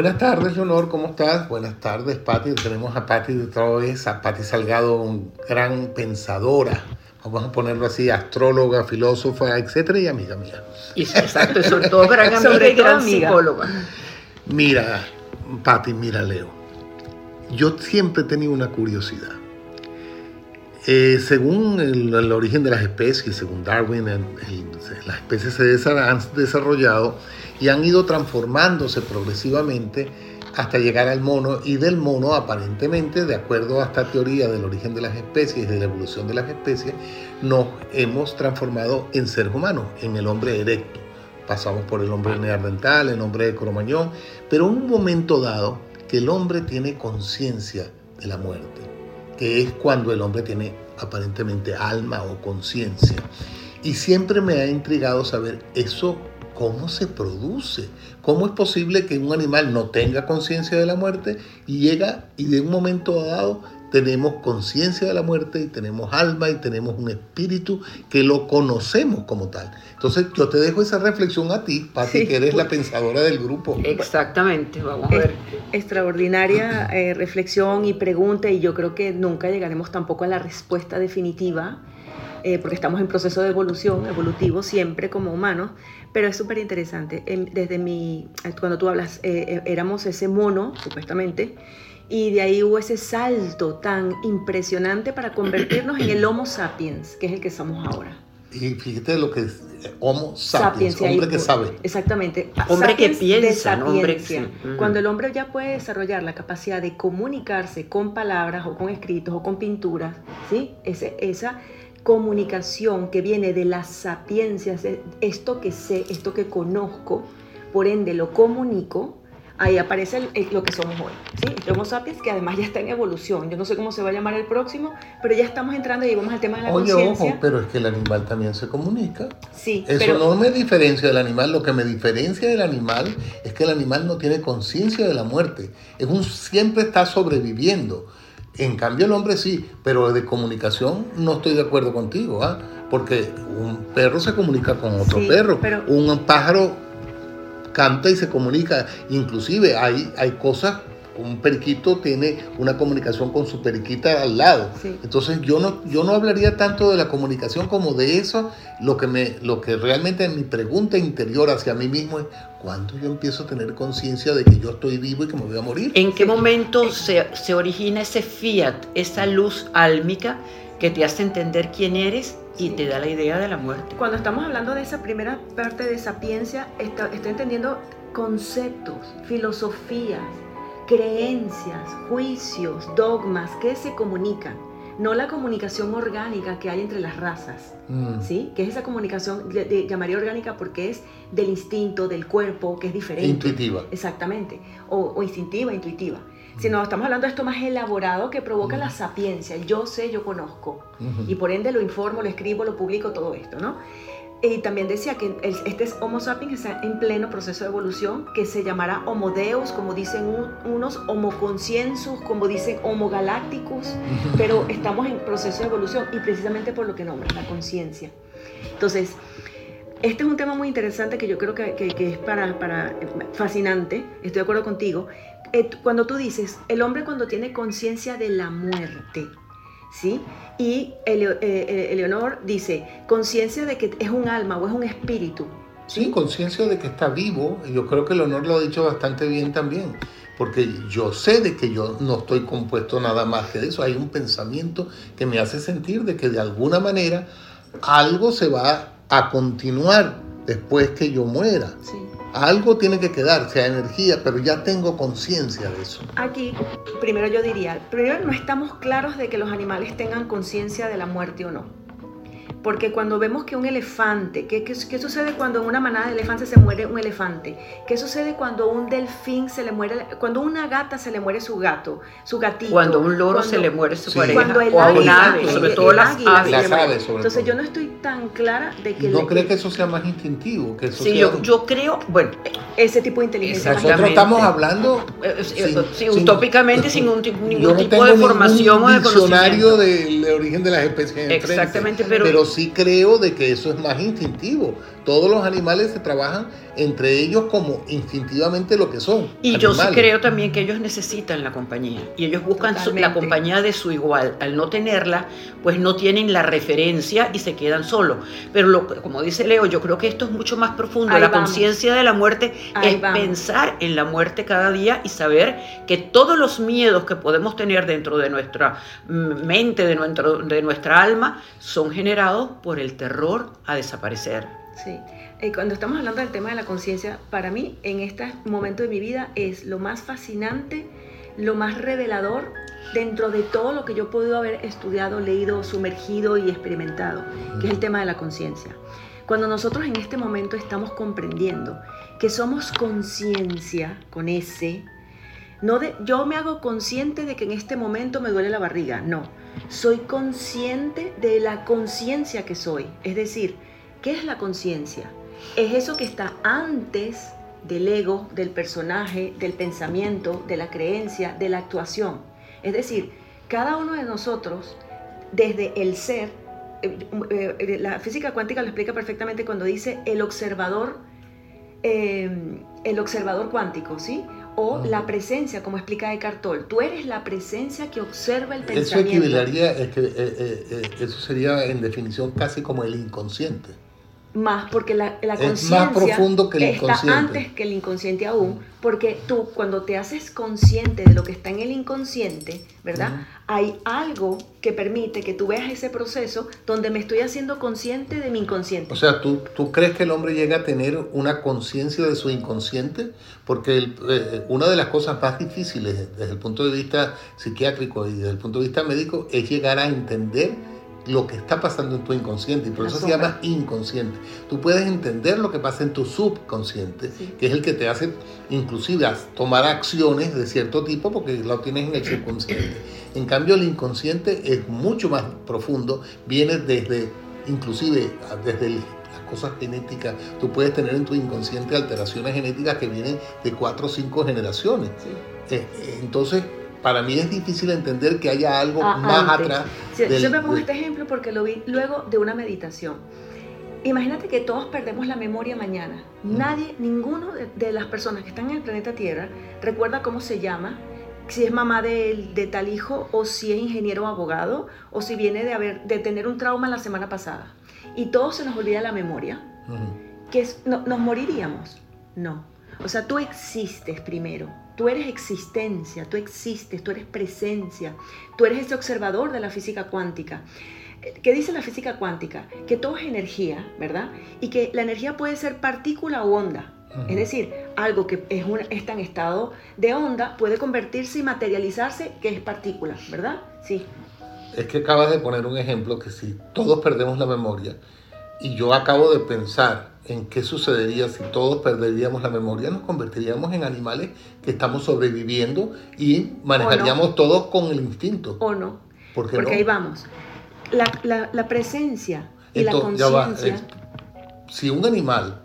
Buenas tardes, Leonor, ¿cómo estás? Buenas tardes, Patti. Tenemos a Patti de otra vez, a Patti Salgado, un gran pensadora, vamos a ponerlo así, astróloga, filósofa, etcétera, y amiga mía. Exacto, sobre todo gran amiga y gran psicóloga. Mira, Patti, mira, Leo. Yo siempre he tenido una curiosidad. Eh, según el, origen de las especies, según Darwin, las especies se han desarrollado y han ido transformándose progresivamente hasta llegar al mono y del mono aparentemente, de acuerdo a esta teoría del origen de las especies y de la evolución de las especies, nos hemos transformado en seres humanos, en el hombre erecto. Pasamos por el hombre neandertal, el hombre de cromañón, pero en un momento dado que el hombre tiene conciencia de la muerte, que es cuando el hombre tiene aparentemente alma o conciencia. Y siempre me ha intrigado saber eso cómo se produce. ¿Cómo es posible que un animal no tenga conciencia de la muerte y llega y de un momento dado tenemos conciencia de la muerte y tenemos alma y tenemos un espíritu que lo conocemos como tal? Entonces yo te dejo esa reflexión a ti, Pati, que eres la pensadora del grupo. Exactamente, vamos a ver. Extraordinaria eh, reflexión y pregunta y yo creo que nunca llegaremos tampoco a la respuesta definitiva. Eh, porque estamos en proceso de evolución, evolutivo siempre como humanos, pero es súper interesante. Desde mi, cuando tú hablas, eh, eh, éramos ese mono, supuestamente, y de ahí hubo ese salto tan impresionante para convertirnos en el Homo sapiens, que es el que somos ahora. Y fíjate lo que es eh, Homo sapiens, hombre que sabe. Exactamente. Hombre que piensa, ¿no? hombre Cuando el hombre ya puede desarrollar la capacidad de comunicarse con palabras o con escritos o con pinturas, ¿sí? Ese, esa comunicación que viene de las sapiencias, esto que sé, esto que conozco, por ende lo comunico, ahí aparece lo que somos hoy. ¿sí? El Homo sapiens, que además ya está en evolución. Yo no sé cómo se va a llamar el próximo, pero ya estamos entrando y vamos al tema de la Oye, ojo, pero es que el animal también se comunica. Sí. Eso no me diferencia del animal. Lo que me diferencia del animal es que el animal no tiene conciencia de la muerte. Es un siempre está sobreviviendo. En cambio el hombre sí, pero de comunicación no estoy de acuerdo contigo, ¿ah? porque un perro se comunica con otro perro, un pájaro canta y se comunica, inclusive hay, hay cosas un periquito tiene una comunicación con su periquita al lado. Entonces yo no, yo no hablaría tanto de la comunicación como de eso. Lo que, me, lo que realmente mi pregunta interior hacia mí mismo es, ¿cuándo yo empiezo a tener conciencia de que yo estoy vivo y que me voy a morir? ¿En qué momento se, se origina ese fiat, esa luz álmica que te hace entender quién eres y te da la idea de la muerte? Cuando estamos hablando de esa primera parte de sapiencia, estoy entendiendo conceptos, filosofías, creencias, juicios, dogmas que se comunican, no la comunicación orgánica que hay entre las razas, mm. ¿sí? Que es esa comunicación, de, llamaría orgánica porque es del instinto, del cuerpo, que es diferente. Intuitiva. Exactamente, o, instintiva, intuitiva. Si no, estamos hablando de esto más elaborado que provoca la sapiencia, yo sé, yo conozco, y por ende lo informo, lo escribo, lo publico, todo esto, ¿no? Y también decía que este es Homo sapiens está en pleno proceso de evolución, que se llamará Homo Deus, como dicen unos, Homo Consciensus, como dicen Homo Galacticus, pero estamos en proceso de evolución y precisamente por lo que nombra la conciencia. Entonces, este es un tema muy interesante que yo creo que, que, es para, para, fascinante, estoy de acuerdo contigo. Eh, cuando tú dices, el hombre cuando tiene conciencia de la muerte, ¿sí? Y eh, eh, Eleonor dice, conciencia de que es un alma o es un espíritu. Sí, conciencia de que está vivo. Yo creo que Eleonor lo ha dicho bastante bien también, porque yo sé de que yo no estoy compuesto nada más que de eso. Hay un pensamiento que me hace sentir de que de alguna manera algo se va a continuar después que yo muera. Sí. Algo tiene que quedar, sea energía, pero ya tengo conciencia de eso. Aquí, primero yo diría, primero no estamos claros de que los animales tengan conciencia de la muerte o no. Porque cuando vemos que un elefante, ¿qué, qué, sucede cuando en una manada de elefantes se muere un elefante? ¿Qué sucede cuando un delfín se le muere, cuando una gata se le muere su gato, su gatito? Cuando un loro se le muere su pareja. Cuando el o a un ave, sobre todo las aves. Entonces yo no estoy tan clara de que... ¿No cree que eso sea más instintivo? Que sí, yo, yo, creo, bueno... Ese tipo de inteligencia. Nosotros estamos hablando... Eh, eh, sí, utópicamente, sin, un, ningún tipo de formación o de diccionario del origen de las especies. Exactamente, pero sí creo de que eso es más instintivo. Todos los animales se trabajan entre ellos como instintivamente lo que son. Y yo sí creo también que ellos necesitan la compañía y ellos buscan la compañía de su igual. Al no tenerla, pues no tienen la referencia y se quedan solos. Pero lo, como dice Leo, yo creo que esto es mucho más profundo. la conciencia de la muerte es pensar en la muerte cada día y saber que todos los miedos que podemos tener dentro de nuestra mente, de, nuestro, de nuestra alma, son generados por el terror a desaparecer. Sí. Y cuando estamos hablando del tema de la conciencia, para mí en este momento de mi vida es lo más fascinante, lo más revelador dentro de todo lo que yo he podido haber estudiado, leído, sumergido y experimentado, que es el tema de la conciencia. Cuando nosotros en este momento estamos comprendiendo que somos conciencia con ese, no de, yo me hago consciente de que en este momento me duele la barriga, no, soy consciente de la conciencia que soy, es decir, ¿qué es la conciencia? Es eso que está antes del ego, del personaje, del pensamiento, de la creencia, de la actuación. Es decir, cada uno de nosotros, desde el ser, eh, eh, la física cuántica lo explica perfectamente cuando dice el observador, eh, el observador cuántico, ¿sí? O la presencia, como explica Eckhart Tolle. Tú eres la presencia que observa el pensamiento. Eso equivalería, eso sería en definición casi como el inconsciente más porque la, la conciencia está antes que el inconsciente aún, porque tú cuando te haces consciente de lo que está en el inconsciente, ¿verdad? Hay algo que permite que tú veas ese proceso donde me estoy haciendo consciente de mi inconsciente. O sea, ¿tú, tú crees que el hombre llega a tener una conciencia de su inconsciente? Porque eh, una de las cosas más difíciles desde el punto de vista psiquiátrico y desde el punto de vista médico es llegar a entender lo que está pasando en tu inconsciente y por eso se llama inconsciente. Tú puedes entender lo que pasa en tu subconsciente, que es el que te hace inclusive tomar acciones de cierto tipo porque lo tienes en el subconsciente. En cambio el inconsciente es mucho más profundo, viene desde inclusive desde las cosas genéticas. Tú puedes tener en tu inconsciente alteraciones genéticas que vienen de cuatro o cinco generaciones. Eh, entonces para mí es difícil entender que haya algo ah, más atrás. Yo me pongo este ejemplo porque lo vi luego de una meditación. Imagínate que todos perdemos la memoria mañana. Nadie, ninguno de, las personas que están en el planeta Tierra recuerda cómo se llama, si es mamá de, de, tal hijo, o si es ingeniero o abogado, o si viene de, haber, de tener un trauma la semana pasada. Y todo se nos olvida la memoria. que ¿Nos moriríamos? No. O sea, tú existes primero Tú eres existencia, tú existes, tú eres presencia, tú eres ese observador de la física cuántica. ¿Qué dice la física cuántica? Que todo es energía, ¿verdad? Y que la energía puede ser partícula o onda. Es decir, algo que es está en estado de onda puede convertirse y materializarse que es partícula, ¿verdad? Sí. Es que acabas de poner un ejemplo que si todos perdemos la memoria y yo acabo de pensar en qué sucedería si todos perderíamos la memoria, nos convertiríamos en animales que estamos sobreviviendo y manejaríamos todos con el instinto. O no. Porque ahí vamos. La, presencia y la conciencia. si un animal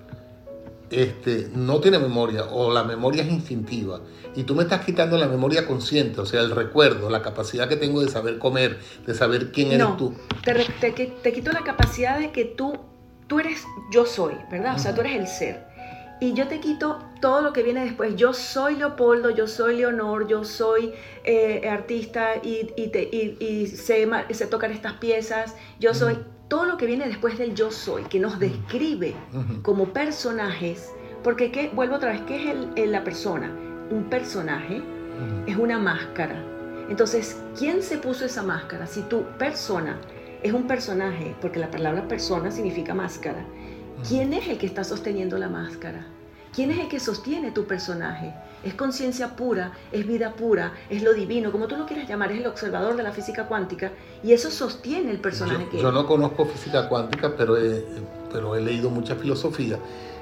este, no tiene memoria o la memoria es instintiva y tú me estás quitando la memoria consciente, o sea, el recuerdo, la capacidad que tengo de saber comer, de saber quién eres tú. Te, te, te quito la capacidad de que tú tú eres yo soy, ¿verdad? O sea, tú eres el ser. Y yo te quito todo lo que viene después. Yo soy Leopoldo, yo soy Leonor, yo soy eh, artista y, y, sé, tocar estas piezas. Yo soy todo lo que viene después del yo soy, que nos describe como personajes. Porque, ¿qué? vuelvo otra vez, ¿qué es el, la persona? Un personaje es una máscara. Entonces, ¿quién se puso esa máscara? Si tu persona es un personaje, porque la palabra persona significa máscara. ¿Quién es el que está sosteniendo la máscara? ¿Quién es el que sostiene tu personaje? Es conciencia pura, es vida pura, es lo divino, como tú lo quieras llamar, es el observador de la física cuántica y eso sostiene el personaje yo, que Yo no conozco física cuántica, pero he, pero he leído mucha filosofía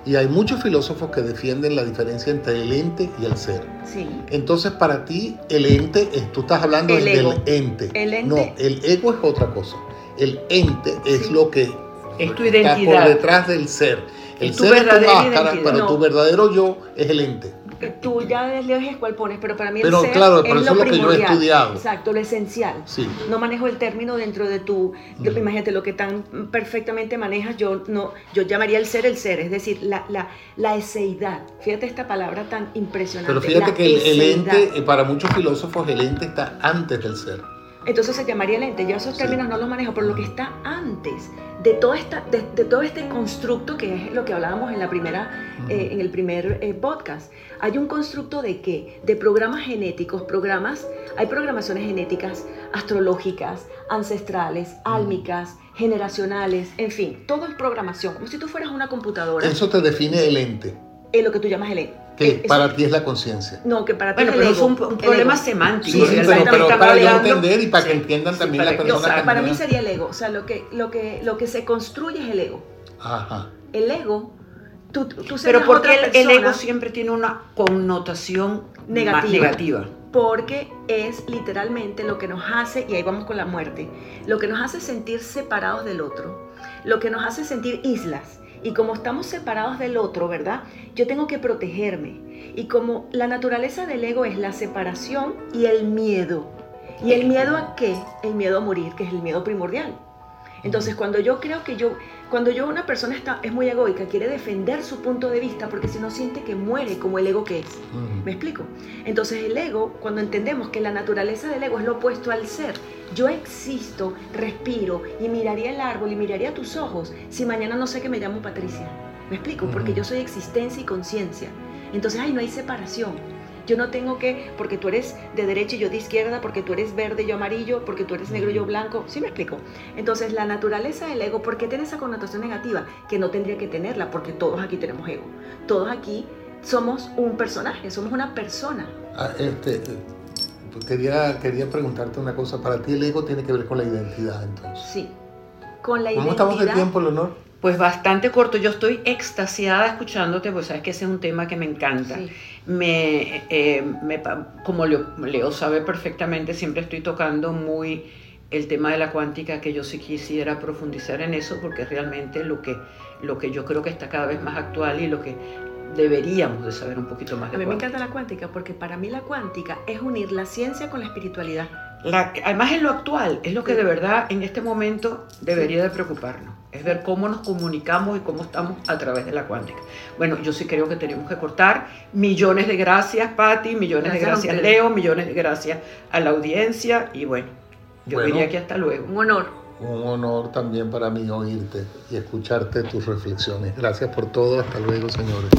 y hay muchos filósofos que defienden la diferencia entre el ente y el ser. Sí. Entonces, para ti, el ente, tú estás hablando del ente. El ente. No, el ego es otra cosa el ente es lo que es tu identidad. está por detrás del ser. El ser es tu máscara, pero tu verdadero yo es el ente. tú ya eliges cuál pones, pero para mí el ser claro, es, lo, primordial. Que yo he estudiado. Exacto, lo esencial. Sí. No manejo el término dentro de tu, imagínate lo que tan perfectamente manejas, yo no, yo llamaría el ser el ser, es decir, la, la, la eseidad. Fíjate esta palabra tan impresionante. Pero fíjate que el, ente, eh, para muchos filósofos, el ente está antes del ser. Entonces se llamaría el ente. Yo esos términos no los manejo, pero lo que está antes de todo, esta, de, todo este constructo que es lo que hablábamos en, la primera, eh, en el primer eh, podcast. Hay un constructo de qué? De programas genéticos, programas, hay programaciones genéticas, astrológicas, ancestrales, álmicas, generacionales, en fin, todo es programación, como si tú fueras una computadora. Eso te define el ente. Es lo que tú llamas el ente. Que para ti es la conciencia. No, que para ti bueno, es pero es un, problema semántico. Sí, pero, para yo entender y para que entiendan también las personas. Para, para mí sería el ego. O sea, lo que, lo, que, lo que se construye es el ego. Ajá. El ego, tú, tú Pero porque el, el, ego siempre tiene una connotación negativa. negativa. Porque es literalmente lo que nos hace, y ahí vamos con la muerte, lo que nos hace sentir separados del otro, lo que nos hace sentir islas y como estamos separados del otro, ¿verdad? Yo tengo que protegerme. Y como la naturaleza del ego es la separación y el miedo. ¿Y el miedo a qué? El miedo a morir, que es el miedo primordial. Entonces, cuando yo creo que yo, cuando yo una persona está, es muy egoica, quiere defender su punto de vista porque si no siente que muere como el ego que es. ¿Me explico? Entonces, el ego, cuando entendemos que la naturaleza del ego es lo opuesto al ser, yo existo, respiro y miraría el árbol y miraría tus ojos si mañana no sé que me llamo Patricia. ¿Me explico? Porque yo soy existencia y conciencia. Entonces, ahí no hay separación. Yo no tengo que, porque tú eres de derecha y yo de izquierda, porque tú eres verde y yo amarillo, porque tú eres negro y yo blanco. ¿Sí me explico? Entonces, la naturaleza del ego, ¿por qué tiene esa connotación negativa? Que no tendría que tenerla, porque todos aquí tenemos ego. Todos aquí somos un personaje, somos una persona. Ah, este, quería, quería preguntarte una cosa. Para ti el ego tiene que ver con la identidad, entonces. Sí. Con la ¿Cómo estamos de tiempo, Leonor? Pues bastante corto. Yo estoy extasiada escuchándote, pues sabes que ese es un tema que me encanta. Me, eh, me, como Leo, sabe perfectamente, siempre estoy tocando muy el tema de la cuántica, que yo sí quisiera profundizar en eso, porque realmente lo que, lo que yo creo que está cada vez más actual y lo que deberíamos de saber un poquito más. De a mí me encanta la cuántica, porque para mí la cuántica es unir la ciencia con la espiritualidad. además es lo actual, es lo que de verdad en este momento debería de preocuparnos es ver cómo nos comunicamos y cómo estamos a través de la cuántica. Bueno, yo sí creo que tenemos que cortar. Millones de gracias, Patti, millones de gracias, Leo, millones de gracias a la audiencia y bueno, yo diría que hasta luego. Un honor. Un honor también para mí oírte y escucharte tus reflexiones. Gracias por todo. Hasta luego, señores.